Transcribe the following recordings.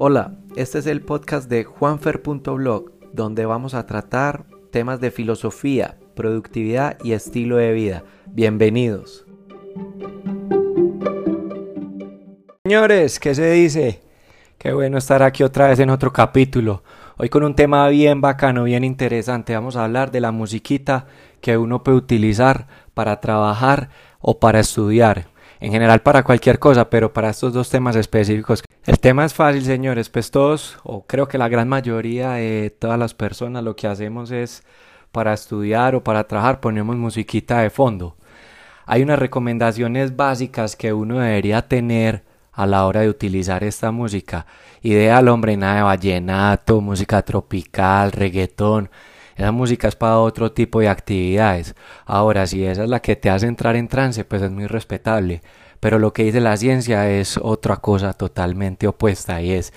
Hola, este es el podcast de juanfer.blog, donde vamos a tratar temas de filosofía, productividad y estilo de vida. Bienvenidos. Señores, ¿qué se dice? Qué bueno estar aquí otra vez en otro capítulo. Hoy con un tema bien bacano, bien interesante. Vamos a hablar de la musiquita que uno puede utilizar para trabajar o para estudiar. En general para cualquier cosa, pero para estos dos temas específicos el tema es fácil, señores, pues todos, o creo que la gran mayoría de todas las personas lo que hacemos es para estudiar o para trabajar ponemos musiquita de fondo. Hay unas recomendaciones básicas que uno debería tener a la hora de utilizar esta música. Ideal, hombre, nada de vallenato, música tropical, reggaetón. Esa música es para otro tipo de actividades. Ahora, si esa es la que te hace entrar en trance, pues es muy respetable pero lo que dice la ciencia es otra cosa totalmente opuesta y es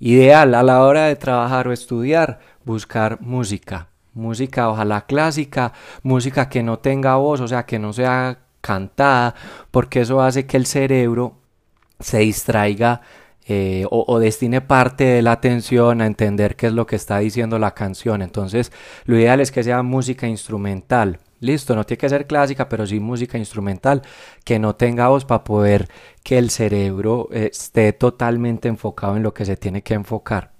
ideal a la hora de trabajar o estudiar buscar música, música ojalá clásica, música que no tenga voz, o sea, que no sea cantada, porque eso hace que el cerebro se distraiga eh, o, o, destine parte de la atención a entender qué es lo que está diciendo la canción. Entonces, lo ideal es que sea música instrumental, Listo, no tiene que ser clásica, pero sí música instrumental que no tenga voz para poder que el cerebro esté totalmente enfocado en lo que se tiene que enfocar.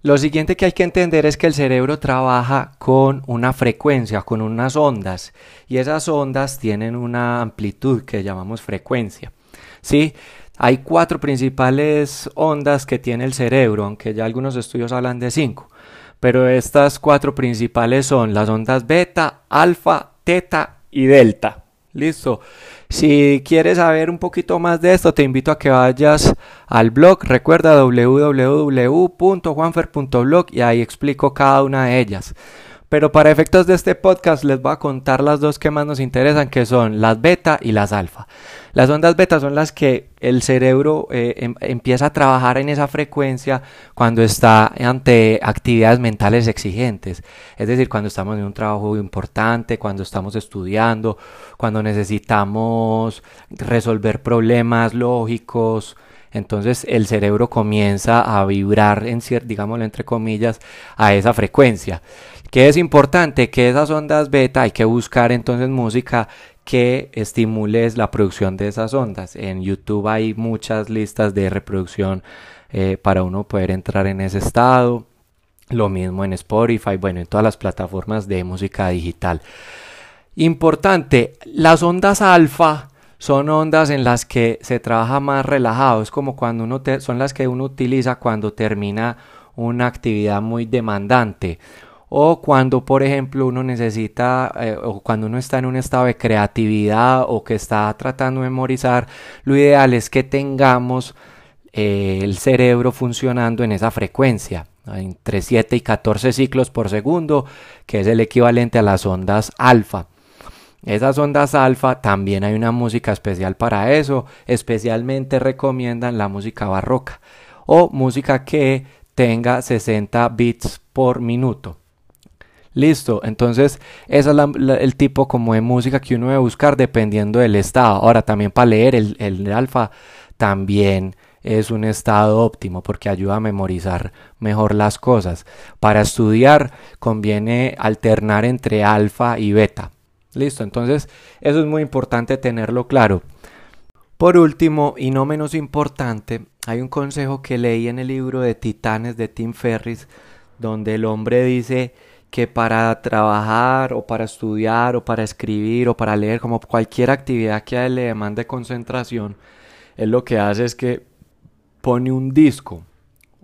Lo siguiente que hay que entender es que el cerebro trabaja con una frecuencia, con unas ondas, y esas ondas tienen una amplitud que llamamos frecuencia. ¿Sí? Hay cuatro principales ondas que tiene el cerebro, aunque ya algunos estudios hablan de cinco. Pero estas cuatro principales son las ondas beta, alfa, teta y delta. Listo. Si quieres saber un poquito más de esto, te invito a que vayas al blog. Recuerda www.juanfer.blog y ahí explico cada una de ellas. Pero para efectos de este podcast les voy a contar las dos que más nos interesan, que son las beta y las alfa. Las ondas beta son las que el cerebro eh, em, empieza a trabajar en esa frecuencia cuando está ante actividades mentales exigentes. Es decir, cuando estamos en un trabajo importante, cuando estamos estudiando, cuando necesitamos resolver problemas lógicos, entonces el cerebro comienza a vibrar, en digámoslo entre comillas, a esa frecuencia. ¿Qué es importante? Que esas ondas beta hay que buscar entonces música que estimule la producción de esas ondas. En YouTube hay muchas listas de reproducción eh, para uno poder entrar en ese estado. Lo mismo en Spotify, bueno, en todas las plataformas de música digital. Importante, las ondas alfa son ondas en las que se trabaja más relajado, es como cuando uno son las que uno utiliza cuando termina una actividad muy demandante o cuando por ejemplo uno necesita eh, o cuando uno está en un estado de creatividad o que está tratando de memorizar, lo ideal es que tengamos eh, el cerebro funcionando en esa frecuencia entre 7 y 14 ciclos por segundo, que es el equivalente a las ondas alfa. Esas ondas alfa también hay una música especial para eso, especialmente recomiendan la música barroca o música que tenga 60 bits por minuto. Listo, entonces ese es el tipo como de música que uno debe buscar dependiendo del estado. Ahora también para leer el, el alfa también es un estado óptimo porque ayuda a memorizar mejor las cosas. Para estudiar conviene alternar entre alfa y beta. Listo, entonces eso es muy importante tenerlo claro. Por último, y no menos importante, hay un consejo que leí en el libro de Titanes de Tim Ferris, donde el hombre dice que para trabajar o para estudiar o para escribir o para leer, como cualquier actividad que a él le demande concentración, él lo que hace es que pone un disco,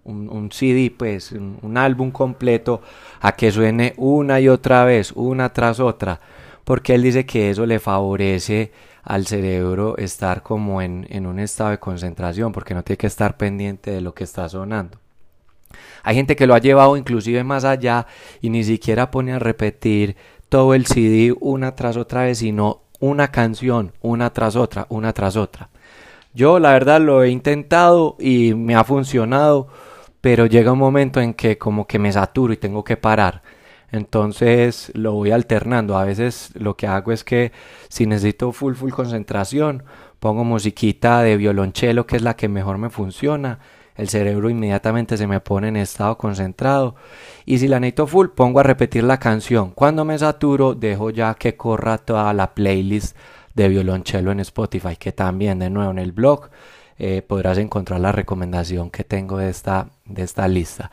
un, CD, pues un, un, álbum completo a que suene una y otra vez, una tras otra, porque él dice que eso le favorece al cerebro estar como en, en un estado de concentración, porque no tiene que estar pendiente de lo que está sonando. Hay gente que lo ha llevado inclusive más allá y ni siquiera pone a repetir todo el CD una tras otra vez, sino una canción, una tras otra, una tras otra. Yo la verdad lo he intentado y me ha funcionado, pero llega un momento en que como que me saturo y tengo que parar. Entonces lo voy alternando. A veces lo que hago es que si necesito full full concentración, pongo musiquita de violonchelo que es la que mejor me funciona el cerebro inmediatamente se me pone en estado concentrado. Y si la necesito full, pongo a repetir la canción. Cuando me saturo, dejo ya que corra toda la playlist de violonchelo en Spotify, que también de nuevo en el blog eh, podrás encontrar la recomendación que tengo de esta, de esta lista.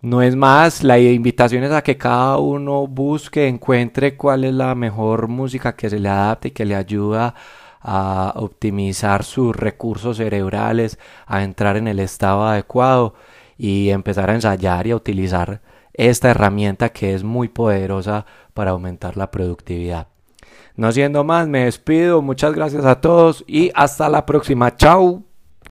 No es más, la invitación es a que cada uno busque, encuentre cuál es la mejor música que se le adapte y que le ayuda a optimizar sus recursos cerebrales, a entrar en el estado adecuado y empezar a ensayar y a utilizar esta herramienta que es muy poderosa para aumentar la productividad. No siendo más, me despido, muchas gracias a todos y hasta la próxima, chao.